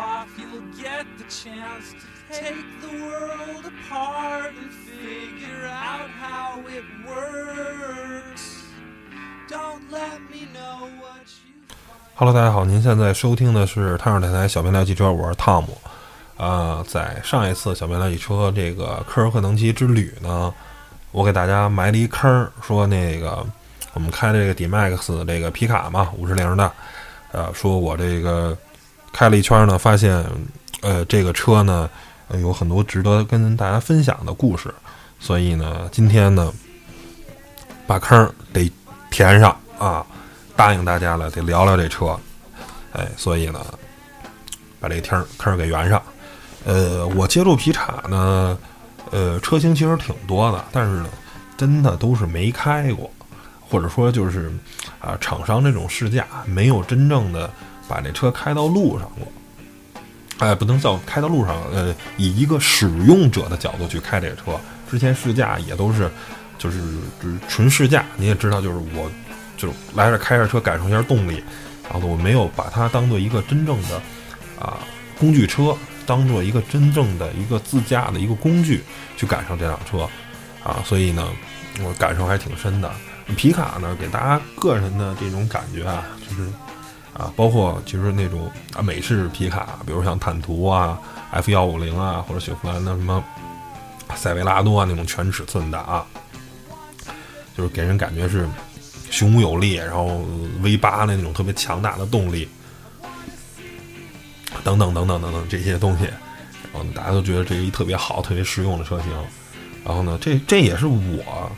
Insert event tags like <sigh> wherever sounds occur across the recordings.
off, you'll get the chance to take the world apart and figure out how it works. Don't let me know what you. Hello，大家好，您现在收听的是汤尔电台小编聊汽车，我是汤姆。呃，在上一次小编聊汽车这个科尔克能基之旅呢，我给大家埋了一坑，说那个我们开的这个 D-Max 这个皮卡嘛，五十铃的，呃，说我这个开了一圈呢，发现呃这个车呢、有很多值得跟大家分享的故事，所以呢，今天呢把坑得填上啊，答应大家了，得聊聊这车，哎，所以呢把这个坑坑给圆上。呃，我接触皮卡呢，呃，车型其实挺多的，但是呢，真的都是没开过，或者说就是啊，厂商这种试驾没有真正的把这车开到路上过。哎，不能叫开到路上，呃，以一个使用者的角度去开这车。之前试驾也都是，就是就是纯试驾。你也知道，就是我，就来这开着车感受一下动力，然后，我没有把它当做一个真正的啊工具车，当做一个真正的一个自驾的一个工具去感受这辆车，啊，所以呢，我感受还挺深的。皮卡呢，给大家个人的这种感觉啊，就是啊，包括其实那种啊美式皮卡，比如像坦途啊、F 幺五零啊，或者雪佛兰的什么塞维拉多啊那种全尺寸的啊，就是给人感觉是雄武有力，然后 V 八的那种特别强大的动力，等等等等等等这些东西，然后大家都觉得这是一特别好、特别实用的车型。然后呢，这这也是我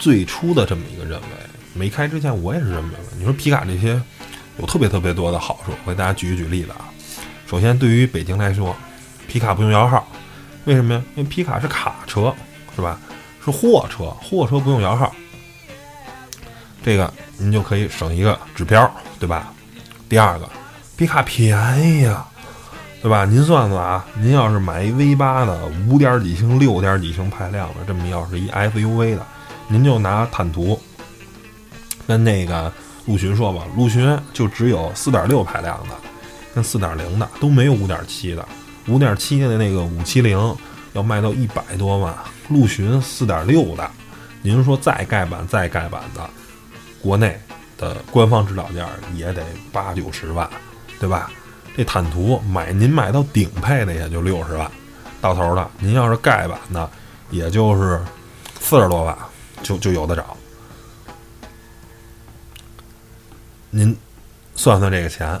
最初的这么一个认为。没开之前，我也是这么认为。你说皮卡这些有特别特别多的好处，我给大家举一举例子啊。首先，对于北京来说，皮卡不用摇号，为什么呀？因为皮卡是卡车，是吧？是货车，货车不用摇号，这个您就可以省一个指标，对吧？第二个，皮卡便宜呀，对吧？您算算啊，您要是买一 V 八的五点几升、六点几升排量的，这么要是一 SUV 的，您就拿坦途跟那个陆巡说吧，陆巡就只有四点六排量的，跟四点零的都没有五点七的，五点七的那个五七零要卖到一百多万，陆巡四点六的，您说再盖板再盖板的，国内的官方指导价也得八九十万，对吧？这坦途买您买到顶配的也就六十万，到头了。您要是盖板的，也就是四十多万，就就有的找。您算算这个钱，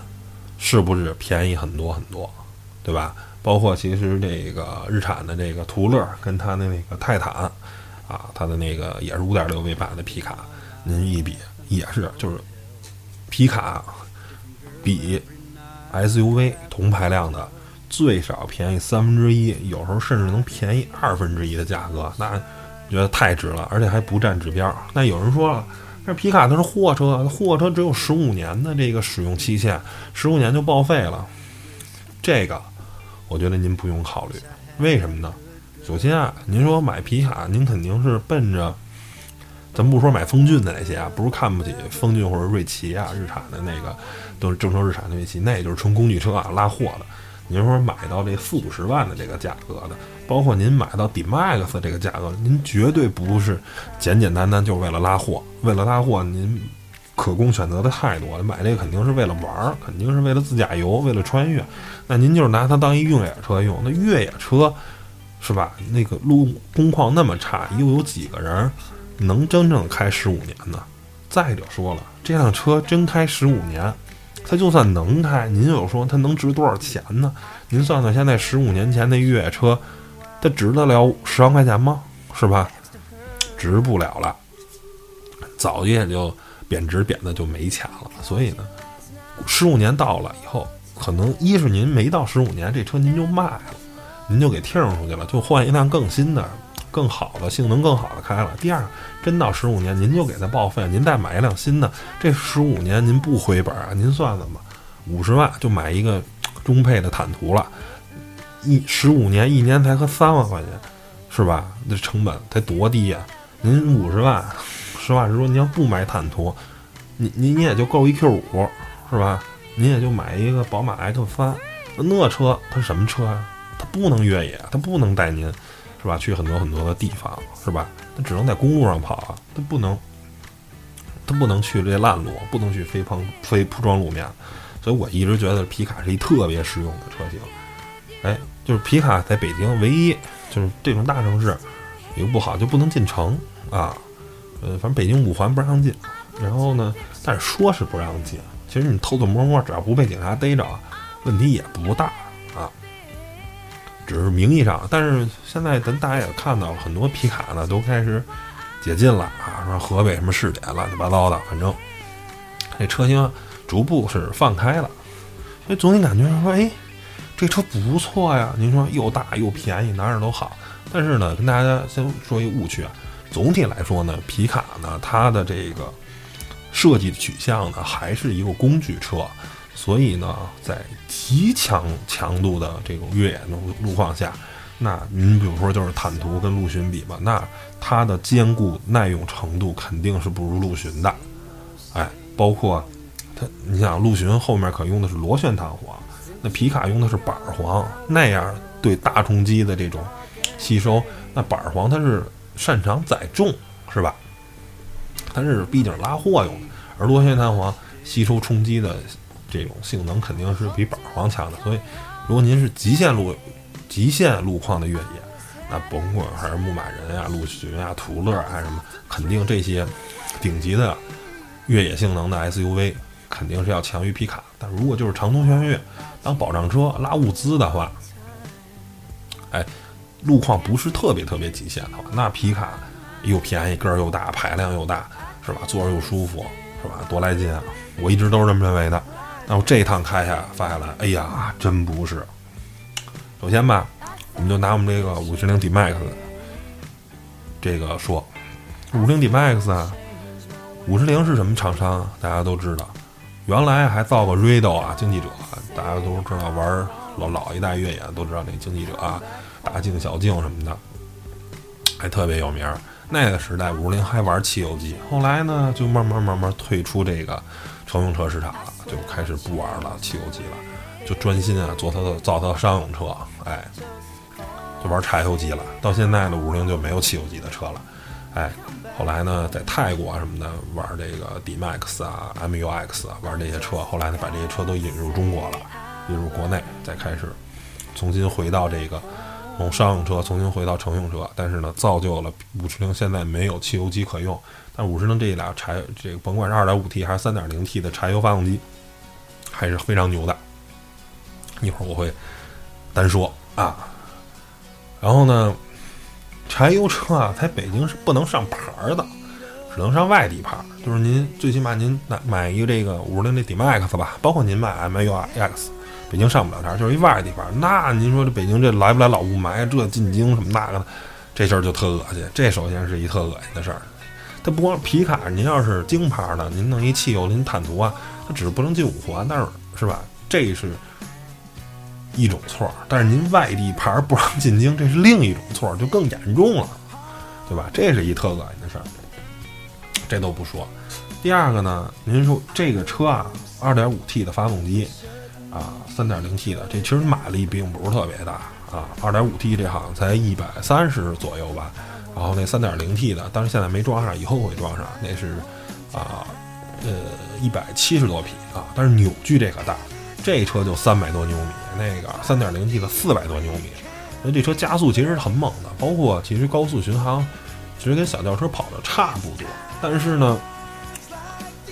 是不是便宜很多很多，对吧？包括其实这个日产的这个途乐跟它的那个泰坦啊，它的那个也是五点六 V 八的皮卡，您一比也是就是皮卡比 SUV 同排量的最少便宜三分之一，有时候甚至能便宜二分之一的价格，那觉得太值了，而且还不占指标。那有人说了。这皮卡它是货车，货车只有十五年的这个使用期限，十五年就报废了。这个，我觉得您不用考虑。为什么呢？首先啊，您说买皮卡，您肯定是奔着，咱不说买风骏的那些啊，不是看不起风骏或者瑞奇啊，日产的那个都是正说日产的瑞奇，那也就是纯工具车啊，拉货的。您说买到这四五十万的这个价格的，包括您买到 D-Max 这个价格，您绝对不是简简单单就为了拉货。为了拉货，您可供选择的太多了。买这个肯定是为了玩儿，肯定是为了自驾游，为了穿越。那您就是拿它当一越野车用，那越野车是吧？那个路工况那么差，又有几个人能真正开十五年呢？再者说了，这辆车真开十五年。它就算能开，您有说它能值多少钱呢？您算算，现在十五年前那越野车，它值得了十万块钱吗？是吧？值不了了，早也就贬值贬的就没钱了。所以呢，十五年到了以后，可能一是您没到十五年，这车您就卖了，您就给听出去了，就换一辆更新的、更好的、性能更好的开了。第二，真到十五年，您就给它报废，您再买一辆新的，这十五年您不回本啊？您算算吧，五十万就买一个中配的坦途了，一十五年一年才合三万块钱，是吧？那成本才多低呀！您五十万，实话实说，您要不买坦途，您您也就够一 Q 五，是吧？您也就买一个宝马 X 三，那车它什么车呀？它不能越野，它不能带您，是吧？去很多很多的地方，是吧？它只能在公路上跑啊，它不能，它不能去这烂路，不能去非碰非铺装路面。所以我一直觉得皮卡是一特别实用的车型。哎，就是皮卡在北京唯一就是这种大城市有不好，就不能进城啊。呃，反正北京五环不让进，然后呢，但是说是不让进，其实你偷偷摸摸，只要不被警察逮着，问题也不大啊。只是名义上，但是现在咱大家也看到了，很多皮卡呢都开始解禁了啊，说河北什么试点乱七八糟的，反正这车型逐步是放开了。所以总体感觉说，哎，这车不错呀。您说又大又便宜，哪哪都好。但是呢，跟大家先说一误区啊。总体来说呢，皮卡呢，它的这个设计取向呢，还是一个工具车，所以呢，在极强强度的这种越野的路况下，那您比如说就是坦途跟陆巡比吧，那它的坚固耐用程度肯定是不如陆巡的。哎，包括它，你想陆巡后面可用的是螺旋弹簧，那皮卡用的是板簧，那样对大冲击的这种吸收，那板簧它是。擅长载重是吧？它是毕竟拉货用的，而螺旋弹簧吸收冲击的这种性能肯定是比板簧强的。所以，如果您是极限路、极限路况的越野，那甭管还是牧马人呀、陆巡呀、途乐啊什么，肯定这些顶级的越野性能的 SUV 肯定是要强于皮卡。但如果就是长途穿越当保障车拉物资的话，哎。路况不是特别特别极限的话，那皮卡又便宜，个儿又大，排量又大，是吧？坐着又舒服，是吧？多来劲啊！我一直都是这么认为的。那我这一趟开下发下来，哎呀，真不是。首先吧，我们就拿我们这个五十铃 D Max 这个说，五十铃 D Max 啊，五十铃是什么厂商啊？大家都知道，原来还造过 Rado 啊，经济者，大家都知道玩老老一代越野都知道那经济者啊。大镜小镜什么的，还特别有名。那个时代，五菱还玩汽油机，后来呢，就慢慢慢慢退出这个乘用车市场了，就开始不玩了汽油机了，就专心啊做它的造它的商用车，哎，就玩柴油机了。到现在呢，五菱就没有汽油机的车了，哎，后来呢，在泰国什么的玩这个 D Max 啊、MUX 啊，玩这些车，后来呢，把这些车都引入中国了，引入国内，再开始重新回到这个。从商用车重新回到乘用车，但是呢，造就了五十铃现在没有汽油机可用。但五十铃这俩柴，这个甭管是二点五 T 还是三点零 T 的柴油发动机，还是非常牛的。一会儿我会单说啊。然后呢，柴油车啊，在北京是不能上牌的，只能上外地牌。就是您最起码您买买一个这个五十铃的 D Max 吧，包括您买 MUX。北京上不了台，就是一外地牌。那您说这北京这来不来老雾霾？这进京什么那个的，这事儿就特恶心。这首先是一特恶心的事儿。它不光皮卡，您要是京牌的，您弄一汽油，您坦途啊，它只是不能进五环，但是是吧？这是一种错。但是您外地牌不让进京，这是另一种错，就更严重了，对吧？这是一特恶心的事儿。这都不说。第二个呢，您说这个车啊，二点五 T 的发动机。啊，三点零 T 的这其实马力并不是特别大啊，二点五 T 这好像才一百三十左右吧。然后那三点零 T 的，但是现在没装上，以后会装上。那是啊，呃，一百七十多匹啊，但是扭矩这可大，这车就三百多牛米，那个三点零 T 的四百多牛米。那这车加速其实很猛的，包括其实高速巡航，其实跟小轿车跑的差不多。但是呢，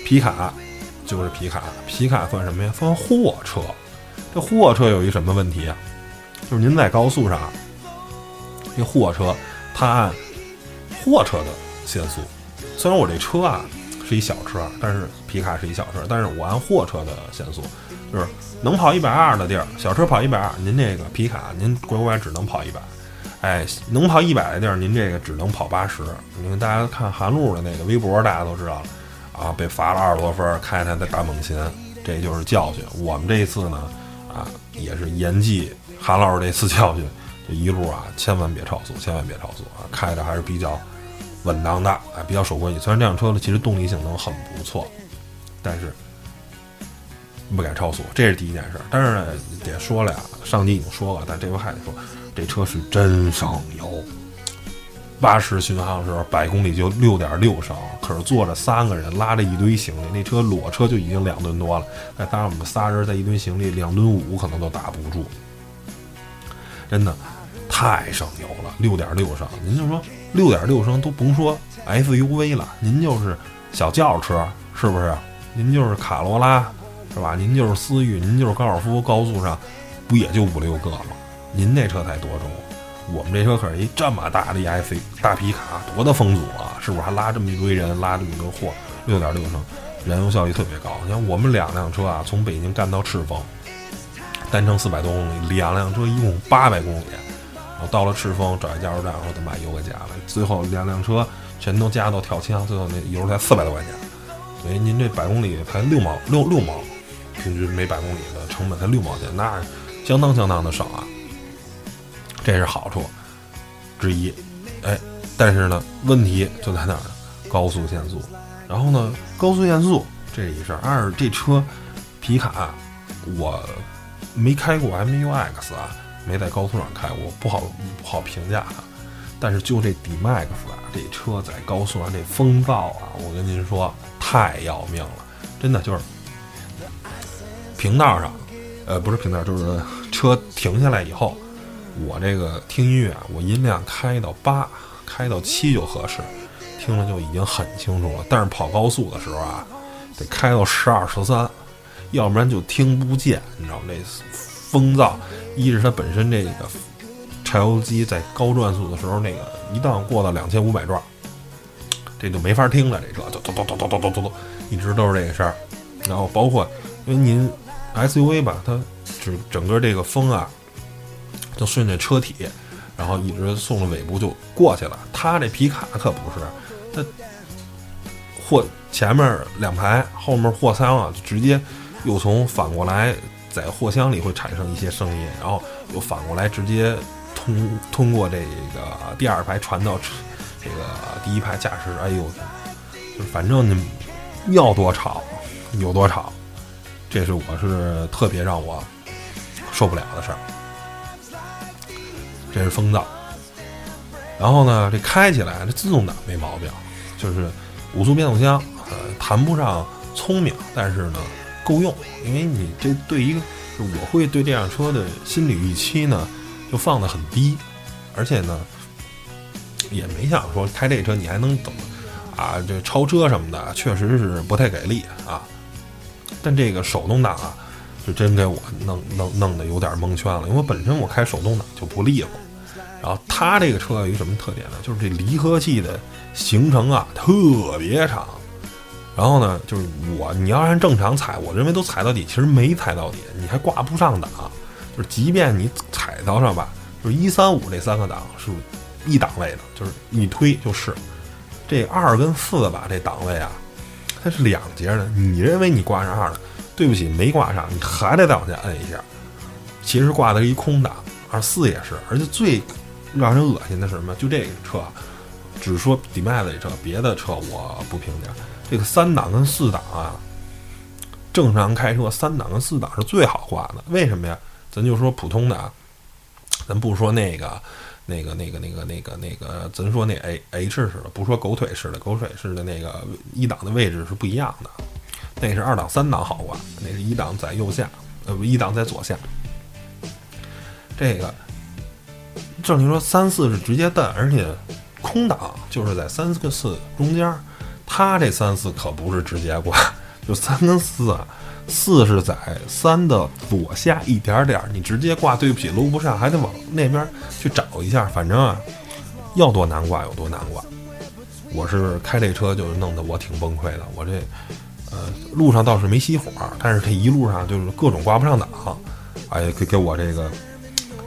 皮卡。就是皮卡，皮卡算什么呀？算货车。这货车有一什么问题啊？就是您在高速上，这货车它按货车的限速。虽然我这车啊是一小车，但是皮卡是一小车，但是我按货车的限速，就是能跑一百二的地儿，小车跑一百二，您这个皮卡您乖乖只能跑一百。哎，能跑一百的地儿，您这个只能跑八十。你看大家看韩露的那个微博，大家都知道了。啊，被罚了二十多分，开他的大猛禽，这就是教训。我们这一次呢，啊，也是严记韩老师这次教训，这一路啊，千万别超速，千万别超速啊，开的还是比较稳当的，啊，比较守规矩。虽然这辆车呢，其实动力性能很不错，但是不敢超速，这是第一件事。但是呢，得说了呀，上集已经说了，但这回还得说，这车是真省油。八十巡航的时候，百公里就六点六升，可是坐着三个人，拉着一堆行李，那车裸车就已经两吨多了，再加上我们仨人，在一堆行李两吨五可能都打不住，真的太省油了，六点六升。您就说六点六升都甭说 SUV 了，您就是小轿车，是不是？您就是卡罗拉，是吧？您就是思域，您就是高尔夫，高速上不也就五六个吗？您那车才多重？我们这车可是一这么大的 EIC 大皮卡，多大风阻啊！是不是还拉这么一堆人，拉这么多货？六点六升，燃油效率特别高。你看我们两辆车啊，从北京干到赤峰，单程四百多公里，两辆车一共八百公里。然后到了赤峰，找一加油站，说得把油给加了。最后两辆车全都加到跳枪，最后那油才四百多块钱。所以您这百公里才六毛六六毛，平均每百公里的成本才六毛钱，那相当相当的省啊。这是好处之一，哎，但是呢，问题就在哪儿呢？高速限速。然后呢，高速限速这一事儿。二，这车皮卡我没开过 MUX 啊，没在高速上开过，不好不好评价它。但是就这 D-Max 啊，这车在高速上这风噪啊，我跟您说太要命了，真的就是平道上，呃，不是平道，就是车停下来以后。我这个听音乐，我音量开到八，开到七就合适，听着就已经很清楚了。但是跑高速的时候啊，得开到十二十三，要不然就听不见。你知道吗？风噪，一是它本身这个柴油机在高转速的时候，那个一旦过到两千五百转，这就没法听了。这车就咚咚咚咚咚咚咚咚，一直都是这个声儿。然后包括因为您 SUV 吧，它整整个这个风啊。就顺着车体，然后一直送到尾部就过去了。它这皮卡可不是，它货前面两排，后面货舱啊，就直接又从反过来在货箱里会产生一些声音，然后又反过来直接通通过这个第二排传到这个第一排驾驶。哎呦，就反正你要多吵有多吵，这是我是特别让我受不了的事儿。这是风噪，然后呢，这开起来这自动挡没毛病，就是五速变速箱，呃，谈不上聪明，但是呢够用，因为你这对一个我会对这辆车的心理预期呢就放的很低，而且呢也没想说开这车你还能怎么啊，这超车什么的，确实是不太给力啊，但这个手动挡啊。就真给我弄弄弄得有点蒙圈了，因为本身我开手动挡就不利索，然后它这个车有一个什么特点呢？就是这离合器的行程啊特别长，然后呢，就是我你要按正常踩，我认为都踩到底，其实没踩到底，你还挂不上档，就是即便你踩到上吧，就是一三五这三个档是一档位的，就是一推就是，这二跟四吧这档位啊，它是两节的，你认为你挂上二了？对不起，没挂上，你还得再往下摁一下。其实挂的是一空档，二四也是。而且最让人恶心的是什么？就这个车，只说 D-Max 这车，别的车我不评价。这个三档跟四档啊，正常开车三档跟四档是最好挂的。为什么呀？咱就说普通的啊，咱不说那个、那个、那个、那个、那个、那个，咱说那 A H 式的，不说狗腿式的，狗腿式的那个一档的位置是不一样的。那是二档、三档好挂，那是一档在右下，呃不，一档在左下。这个，正经说三四是直接蹬，而且空档就是在三四个四中间。它这三四可不是直接挂，<laughs> 就三跟四啊，四是在三的左下一点点，你直接挂，对不起，搂不上，还得往那边去找一下。反正啊，要多难挂有多难挂。我是开这车就弄得我挺崩溃的，我这。呃，路上倒是没熄火，但是这一路上就是各种挂不上档，哎，给给我这个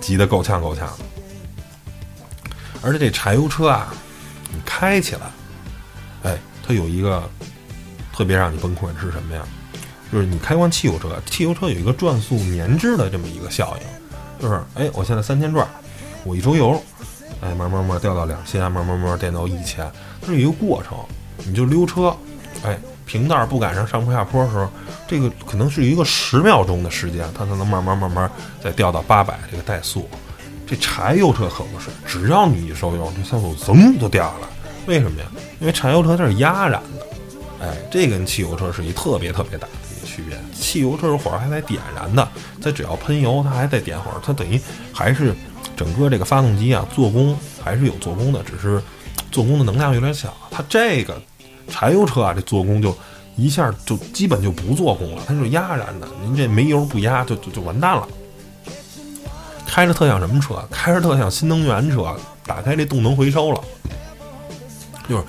急得够呛够呛。而且这柴油车啊，你开起来，哎，有一个特别让你崩溃的是什么呀？就是你开惯汽油车，汽油车有一个转速粘滞的这么一个效应，就是哎，我现在三千转，我一周油，哎，慢慢慢掉到两千，慢慢慢慢变到一千，它是一个过程，你就溜车，哎。平道不赶上上坡下坡的时候，这个可能是一个十秒钟的时间，它才能慢慢慢慢再掉到八百这个怠速。这柴油车可不是，只要你一收油，这像速噌就掉下来。为什么呀？因为柴油车它是压燃的，哎，这跟汽油车是一特别特别大的一个区别。汽油车是火还在点燃的，它只要喷油，它还在点火，它等于还是整个这个发动机啊做工还是有做工的，只是做工的能量有点小。它这个柴油车啊，这做工就一下就基本就不做工了，它是压燃的，您这没油不压就就就完蛋了。开着特像什么车？开着特像新能源车，打开这动能回收了，就是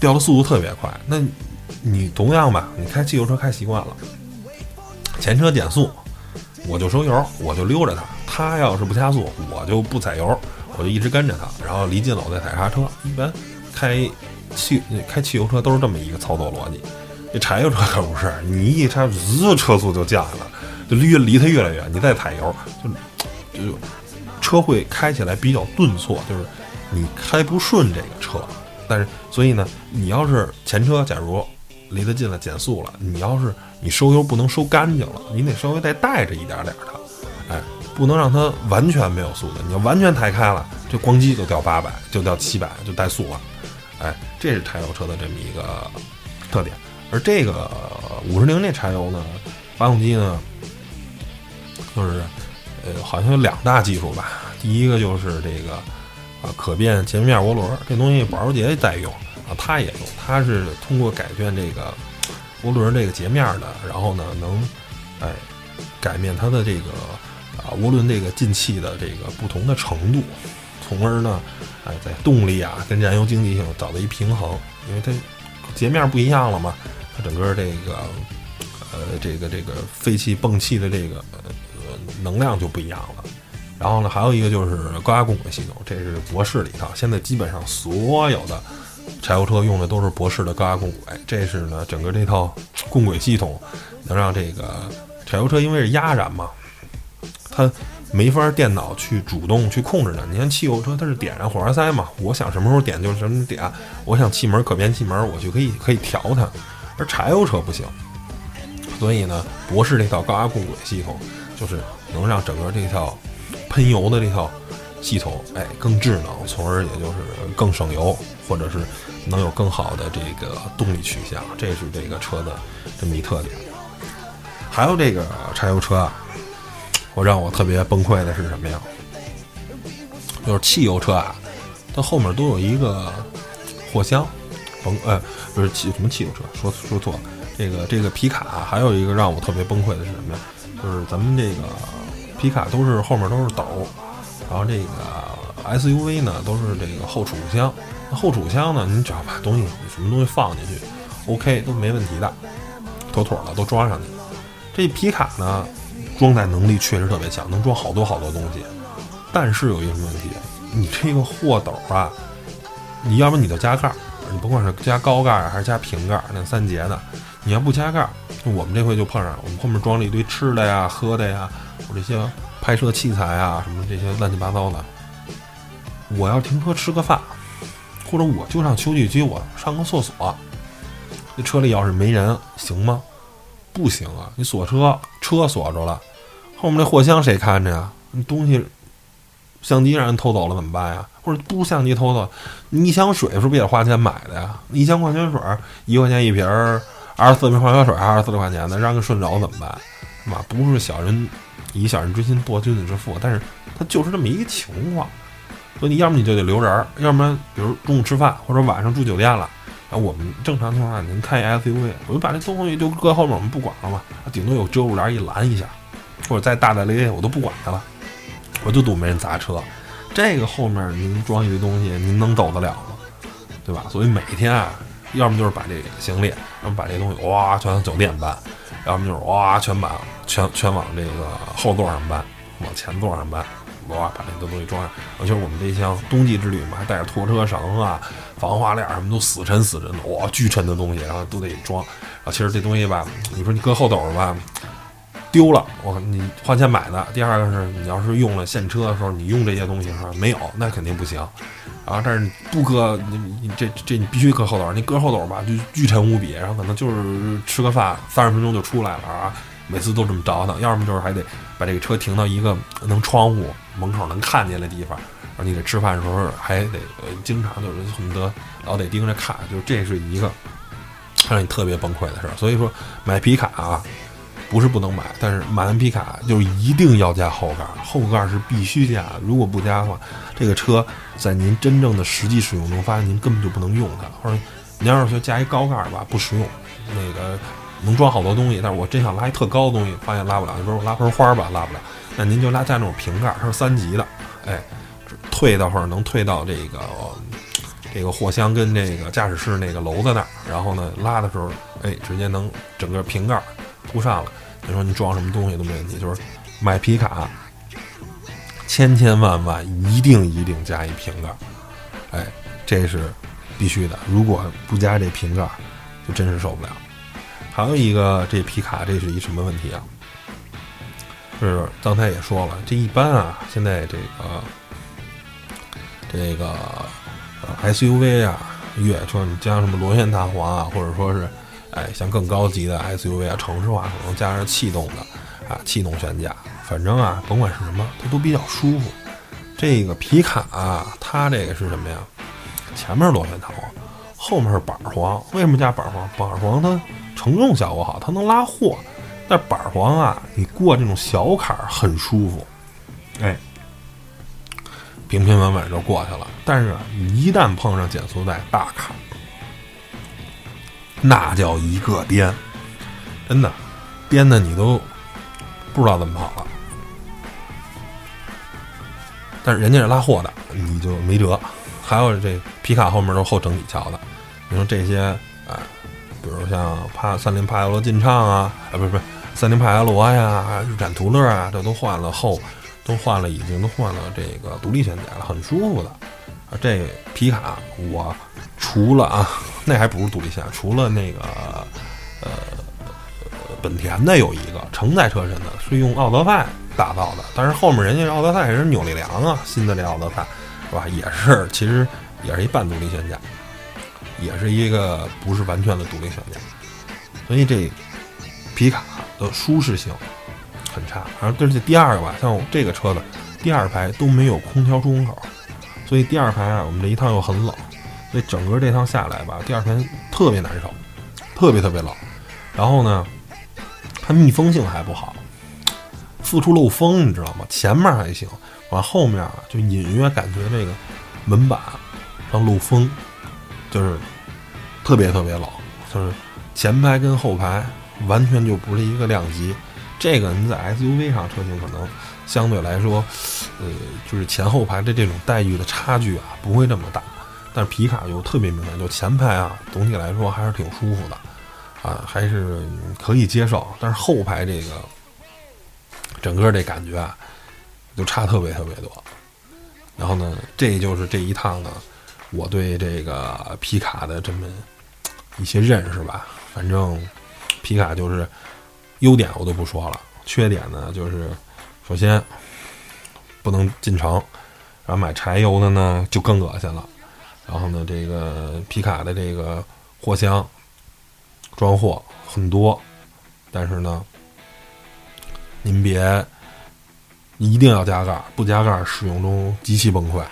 掉的速度特别快。那你同样吧，你开汽油车开习惯了，前车减速，我就收油，我就溜着它。它要是不加速，我就不踩油，我就一直跟着它。然后离近了，我再踩刹车。一般开汽开汽油车都是这么一个操作逻辑。这柴油车可不是，你一刹滋，车速就降下来了，就离离它越来越远。你再踩油，就。就车会开起来比较顿挫，就是你开不顺这个车。但是，所以呢，你要是前车假如离得近了减速了，你要是你收油不能收干净了，你得稍微再带着一点点的，哎，不能让它完全没有速度。你要完全抬开了，这咣叽就掉八百，就掉七百，就怠速了。哎，这是柴油车的这么一个特点。而这个五十铃这柴油呢，发动机呢，就是。呃，好像有两大技术吧。第一个就是这个啊，可变截面涡轮，这东西保时捷在用啊，它也用。它是通过改变这个涡轮这个截面的，然后呢，能哎改变它的这个啊涡轮这个进气的这个不同的程度，从而呢，哎在动力啊跟燃油经济性找到一平衡。因为它截面不一样了嘛，它整个这个呃这个这个废气泵气的这个呃。能量就不一样了，然后呢，还有一个就是高压共轨系统，这是博世的一套。现在基本上所有的柴油车用的都是博世的高压共轨，这是呢整个这套共轨系统能让这个柴油车因为是压燃嘛，它没法电脑去主动去控制的。你看汽油车它是点燃火花塞嘛，我想什么时候点就什么点，我想气门可变气门我就可以可以调它，而柴油车不行，所以呢，博世这套高压共轨系统就是。能让整个这套喷油的这套系统，哎，更智能，从而也就是更省油，或者是能有更好的这个动力取向，这是这个车的这么一特点。还有这个柴油车啊，我让我特别崩溃的是什么呀？就是汽油车啊，它后面都有一个货箱，甭呃，不是汽什么汽油车，说说错了。这个这个皮卡还有一个让我特别崩溃的是什么呀？就是咱们这个。皮卡都是后面都是斗，然后这个 SUV 呢都是这个后储物箱。那后储物箱呢，你只要把东西什么东西放进去，OK 都没问题的，妥妥的都装上去。这皮卡呢，装载能力确实特别强，能装好多好多东西。但是有一个什么问题？你这个货斗啊，你要不你就加盖儿，你甭管是加高盖儿还是加平盖儿，那三节的，你要不加盖儿，我们这回就碰上了，我们后面装了一堆吃的呀、喝的呀。我这些拍摄器材啊，什么这些乱七八糟的，我要停车吃个饭，或者我就上休息区我上个厕所，那车里要是没人行吗？不行啊！你锁车，车锁着了，后面那货箱谁看着呀？你东西相机让人偷走了怎么办呀？或者不相机偷走，你一箱水是不是也花钱买的呀？一箱矿泉水一块钱一瓶，二十四瓶矿泉水二十四块钱的，让个顺走怎么办？妈，不是小人。以小人之心度君子之腹，但是它就是这么一个情况，所以你要么你就得留人，要不然比如中午吃饭或者晚上住酒店了，然后我们正常情况下您开 SUV，我就把这东西就搁后面，我们不管了嘛，顶多有遮物帘一拦一下，或者再大大咧咧我都不管它了，我就赌没人砸车。这个后面您装一堆东西，您能走得了吗？对吧？所以每天啊，要么就是把这行李，然后把这东西哇全往酒店搬。要么就是哇，全把全全往这个后座上搬，往前座上搬，哇，把那东西装上。尤其是我们这一箱冬季之旅嘛，还带着拖车绳啊、防滑链什么都死沉死沉的，哇，巨沉的东西，然后都得装。啊，其实这东西吧，你说你搁后斗吧，丢了，我你花钱买的；第二个是你要是用了现车的时候，你用这些东西的时候没有，那肯定不行。啊，但是不搁你你这这你必须搁后斗，你搁后斗吧就巨沉无比，然后可能就是吃个饭三十分钟就出来了啊，每次都这么着腾，要么就是还得把这个车停到一个能窗户门口能看见的地方，然后你得吃饭的时候还得经常就是恨不得老得盯着看，就这是一个让你特别崩溃的事儿。所以说买皮卡啊。不是不能买，但是买完皮卡就一定要加后盖，后盖是必须加。如果不加的话，这个车在您真正的实际使用中，发现您根本就不能用它。或者您要是说加一高盖吧，不实用，那个能装好多东西，但是我真想拉一特高的东西，发现拉不了。你比如我拉盆花吧，拉不了，那您就拉加那种平盖，它是三级的，哎，退到或者能退到这个这个货箱跟这个驾驶室那个楼子那儿，然后呢拉的时候，哎，直接能整个平盖铺上了。你说你装什么东西都没问题，就是买皮卡，千千万万一定一定加一瓶盖，哎，这是必须的。如果不加这瓶盖，就真是受不了。还有一个，这皮卡这是一什么问题啊？是刚才也说了，这一般啊，现在这个这个 SUV 啊，越野车你加什么螺旋弹簧啊，或者说是。哎，像更高级的 SUV 啊，城市化可能加上气动的啊，气动悬架，反正啊，甭管是什么，它都比较舒服。这个皮卡啊，它这个是什么呀？前面是螺旋弹簧，后面是板簧。为什么加板簧？板簧它承重效果好，它能拉货。但板簧啊，你过这种小坎儿很舒服，哎，平平稳稳就过去了。但是你，一旦碰上减速带大坎儿，那叫一个颠，真的，颠的你都不知道怎么跑了。但是人家是拉货的，你就没辙。还有这皮卡后面都后整体桥的，你说这些啊，比如像帕三菱帕杰罗劲畅啊，啊不是不是三菱帕杰罗呀，日产途乐啊，这都换了后，都换了，已经都换了这个独立悬架了，很舒服的。这皮卡我。除了啊，那还不是独立线。除了那个，呃，本田的有一个承载车身的，是用奥德赛打造的。但是后面人家奥德赛也是扭力梁啊，新的这奥德赛是吧？也是，其实也是一半独立悬架，也是一个不是完全的独立悬架。所以这皮卡的舒适性很差。然后，而且第二个吧，像这个车的第二排都没有空调出风口，所以第二排啊，我们这一趟又很冷。所以整个这趟下来吧，第二天特别难受，特别特别冷。然后呢，它密封性还不好，四处漏风，你知道吗？前面还行，完后面就隐约感觉这个门板上漏风，就是特别特别冷，就是前排跟后排完全就不是一个量级。这个你在 SUV 上车型可能相对来说，呃，就是前后排的这种待遇的差距啊，不会这么大。但是皮卡就特别明显，就前排啊，总体来说还是挺舒服的，啊，还是可以接受。但是后排这个整个这感觉啊，就差特别特别多。然后呢，这就是这一趟呢，我对这个皮卡的这么一些认识吧。反正皮卡就是优点我都不说了，缺点呢就是首先不能进城，然后买柴油的呢就更恶心了。然后呢，这个皮卡的这个货箱装货很多，但是呢，您别一定要加盖，不加盖使用中极其崩溃。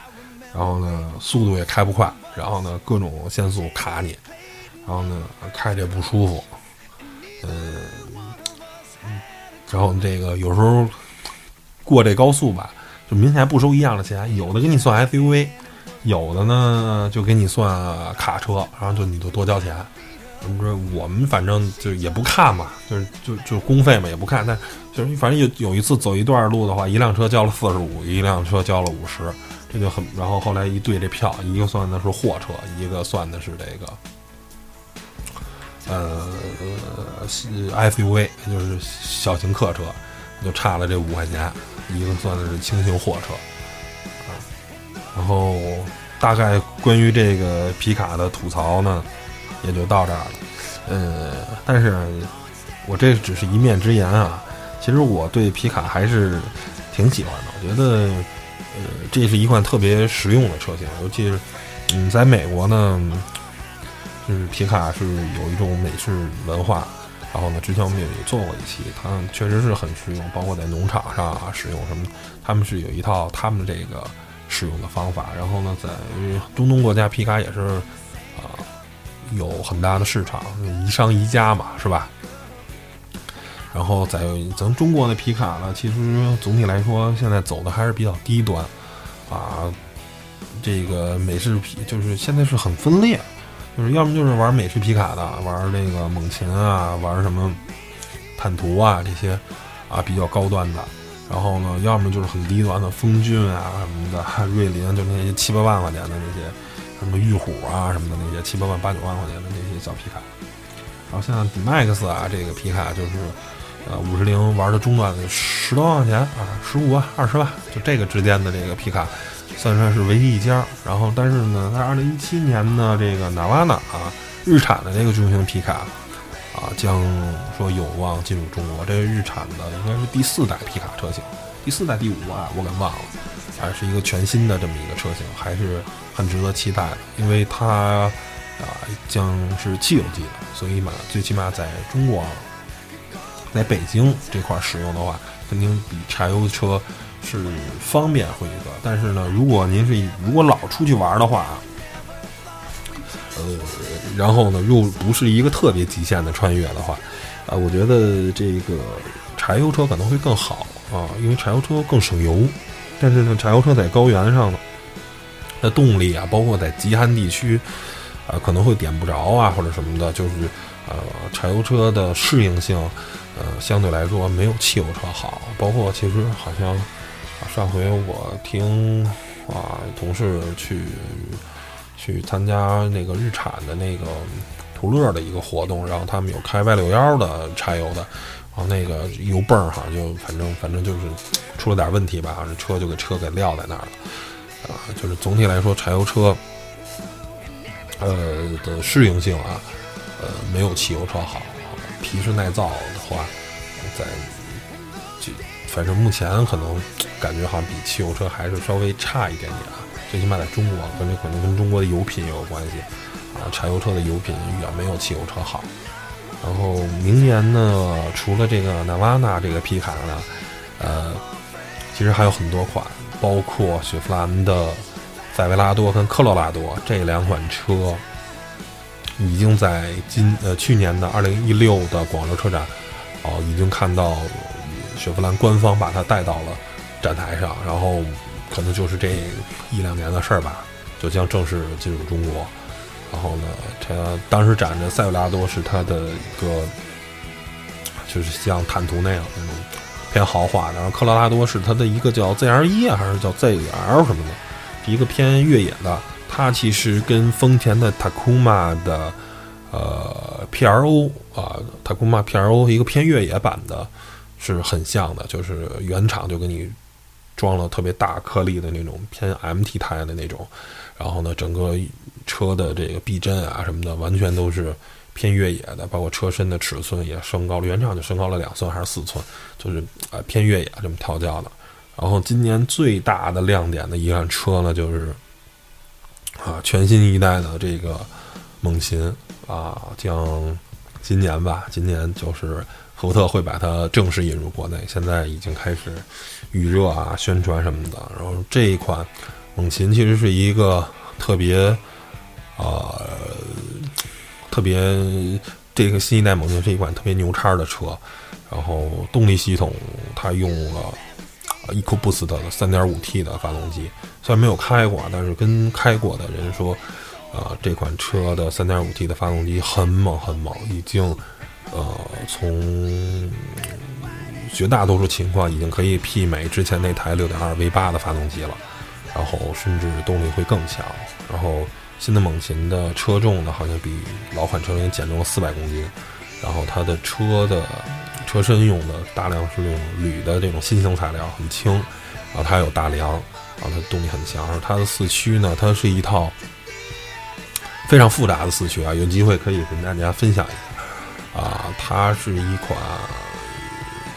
然后呢，速度也开不快，然后呢，各种限速卡你，然后呢，开着也不舒服。嗯，然后这个有时候过这高速吧，就明显不收一样的钱，有的给你算 SUV。有的呢，就给你算卡车，然后就你就多交钱。我们说我们反正就也不看嘛，就是就就公费嘛也不看。但就是反正有有一次走一段路的话，一辆车交了四十五，一辆车交了五十，这就很。然后后来一对这票，一个算的是货车，一个算的是这个呃 SUV，就是小型客车，就差了这五块钱。一个算的是轻型货车。啊然后，大概关于这个皮卡的吐槽呢，也就到这儿了。呃，但是我这只是一面之言啊。其实我对皮卡还是挺喜欢的，我觉得呃这是一款特别实用的车型，尤其是嗯在美国呢，就是皮卡是有一种美式文化。然后呢，之前我们也做过一期，它确实是很实用，包括在农场上啊使用什么，他们是有一套他们这个使用的方法。然后呢，在中东国家，皮卡也是啊有很大的市场，宜商宜家嘛，是吧？然后在咱中国的皮卡呢，其实总体来说现在走的还是比较低端啊，这个美式皮就是现在是很分裂。就是要么就是玩美式皮卡的，玩那个猛禽啊，玩什么坦途啊这些啊比较高端的，然后呢，要么就是很低端的风骏啊什么的，<laughs> 瑞麟就那些七八万块钱的那些，什么玉虎啊什么的那些七八万八九万块钱的那些小皮卡，然后像 D Max 啊这个皮卡就是呃五十铃玩的中端的十多万块钱啊，十五万二十万就这个之间的这个皮卡。算算是唯一一家，然后但是呢，在二零一七年呢，这个纳瓦纳啊，日产的这个中型皮卡啊，将说有望进入中国。这是日产的应该是第四代皮卡车型，第四代第五啊，我给忘了，还是一个全新的这么一个车型，还是很值得期待的，因为它啊将是汽油机的，所以嘛，最起码在中国，在北京这块使用的话，肯定比柴油车。是方便会一个，但是呢，如果您是如果老出去玩的话，呃，然后呢又不是一个特别极限的穿越的话，啊，我觉得这个柴油车可能会更好啊，因为柴油车更省油。但是呢，柴油车在高原上，的动力啊，包括在极寒地区啊，可能会点不着啊，或者什么的，就是呃，柴油车的适应性，呃，相对来说没有汽油车好。包括其实好像。上回我听啊同事去去参加那个日产的那个途乐的一个活动，然后他们有开 Y 六幺的柴油的，然后那个油泵哈就反正反正就是出了点问题吧，这车就给车给撂在那儿了啊。就是总体来说，柴油车呃的适应性啊，呃没有汽油车好，皮实耐造的话，在就反正目前可能。感觉好像比汽油车还是稍微差一点点啊，最起码在中国，跟这可能跟中国的油品也有关系啊。柴油车的油品远没有汽油车好。然后明年呢，除了这个纳瓦纳这个皮卡呢，呃，其实还有很多款，包括雪佛兰的塞维拉多跟科罗拉多这两款车，已经在今呃去年的二零一六的广州车展，哦，已经看到雪佛兰官方把它带到了。展台上，然后可能就是这一两年的事儿吧，就将正式进入中国。然后呢，它当时展的塞维拉多是它的一个，就是像坦途那样那种偏豪华的。然后科罗拉多是它的一个叫 ZR 一啊，还是叫 ZL 什么的，一个偏越野的。它其实跟丰田的 Takuma 的呃 PRO 啊，Takuma PRO 一个偏越野版的，是很像的，就是原厂就给你。装了特别大颗粒的那种偏 MT 胎的那种，然后呢，整个车的这个避震啊什么的，完全都是偏越野的，包括车身的尺寸也升高了，原厂就升高了两寸还是四寸，就是呃偏越野这么调教的。然后今年最大的亮点的一辆车呢，就是啊全新一代的这个猛禽啊，将今年吧，今年就是。福特会把它正式引入国内，现在已经开始预热啊、宣传什么的。然后这一款猛禽其实是一个特别，呃，特别这个新一代猛禽是一款特别牛叉的车。然后动力系统它用了 EcoBoost 的 3.5T 的发动机，虽然没有开过，但是跟开过的人说，呃，这款车的 3.5T 的发动机很猛很猛，已经。呃，从绝大多数情况已经可以媲美之前那台6.2 V8 的发动机了，然后甚至动力会更强。然后新的猛禽的车重呢，好像比老款车型减重了400公斤。然后它的车的车身用的大量是用铝的这种新型材料，很轻。然后它有大梁，然后它动力很强。而它的四驱呢，它是一套非常复杂的四驱啊，有机会可以跟大家分享一下。啊，它是一款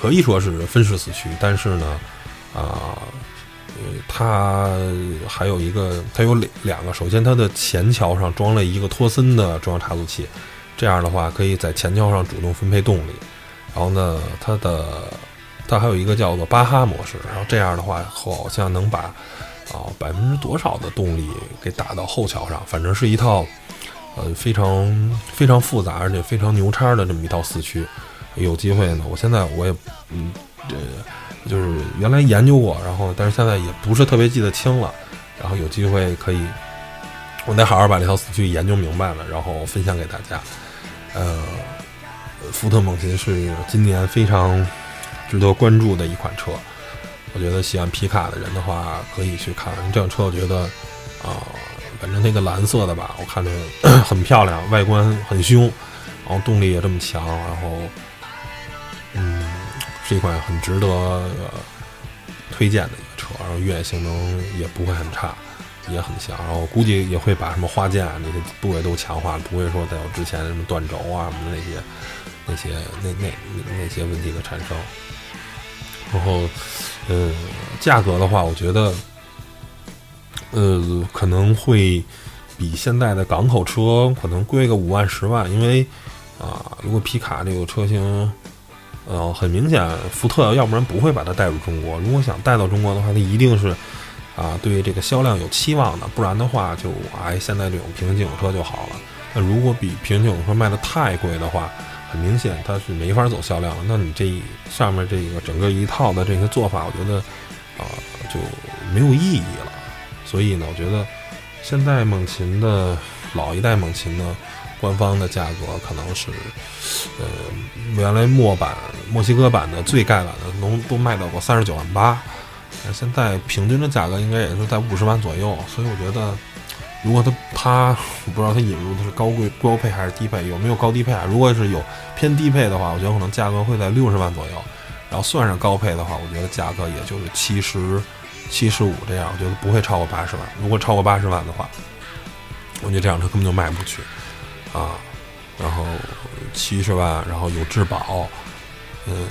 可以说是分时四驱，但是呢，啊，呃，它还有一个，它有两两个。首先，它的前桥上装了一个托森的中央差速器，这样的话可以在前桥上主动分配动力。然后呢，它的它还有一个叫做巴哈模式，然后这样的话好像能把啊百分之多少的动力给打到后桥上，反正是一套呃非常非常复杂而且非常牛叉的这么一套四驱。有机会呢，我现在我也嗯这就是原来研究过，然后但是现在也不是特别记得清了，然后有机会可以我得好好把这套四驱研究明白了，然后分享给大家，呃。福特猛禽是今年非常值得关注的一款车，我觉得喜欢皮卡的人的话可以去看。这辆车我觉得啊，反正那个蓝色的吧，我看着 <clears throat> 很漂亮，外观很凶，然后动力也这么强，然后嗯，是一款很值得推荐的一个车，然后越野性能也不会很差，也很强，然后估计也会把什么花键啊那些部位都强化了，不会说再有之前什么断轴啊什么那些。那些那那那些问题的产生，然后，呃，价格的话，我觉得，呃，可能会比现在的港口车可能贵个五万十万，因为啊，如果皮卡这个车型，呃，很明显，福特要不然不会把它带入中国。如果想带到中国的话，它一定是啊，对这个销量有期望的，不然的话，就哎，现在这种平行进口车就好了。那如果比平行进口车卖的太贵的话，很明显，它是没法走销量了。那你这上面这个整个一套的这些做法，我觉得啊就没有意义了。所以呢，我觉得现在猛禽的老一代猛禽呢，官方的价格可能是呃原来墨版墨西哥版的最盖版的能都卖到过三十九万八，现在平均的价格应该也是在五十万左右。所以我觉得。如果它它我不知道它引入的是高贵高配还是低配，有没有高低配啊？如果是有偏低配的话，我觉得可能价格会在六十万左右。然后算上高配的话，我觉得价格也就是七十七十五这样，我觉得不会超过八十万。如果超过八十万的话，我觉得这辆车根本就卖不去啊。然后七十万，然后有质保，嗯，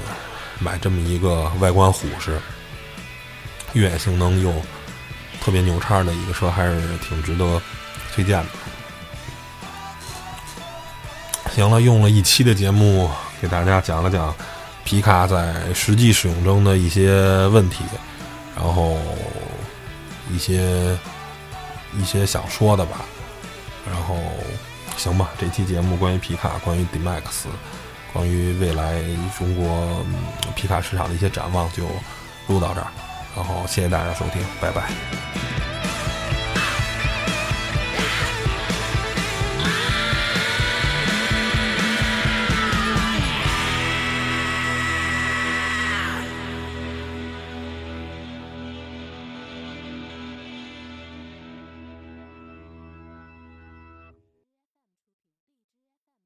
买这么一个外观虎实，越野性能又。特别牛叉的一个车，还是挺值得推荐的。行了，用了一期的节目给大家讲了讲皮卡在实际使用中的一些问题，然后一些一些想说的吧。然后行吧，这期节目关于皮卡，关于 D-Max，关于未来中国皮卡市场的一些展望，就录到这儿。然后谢谢大家收听，拜拜。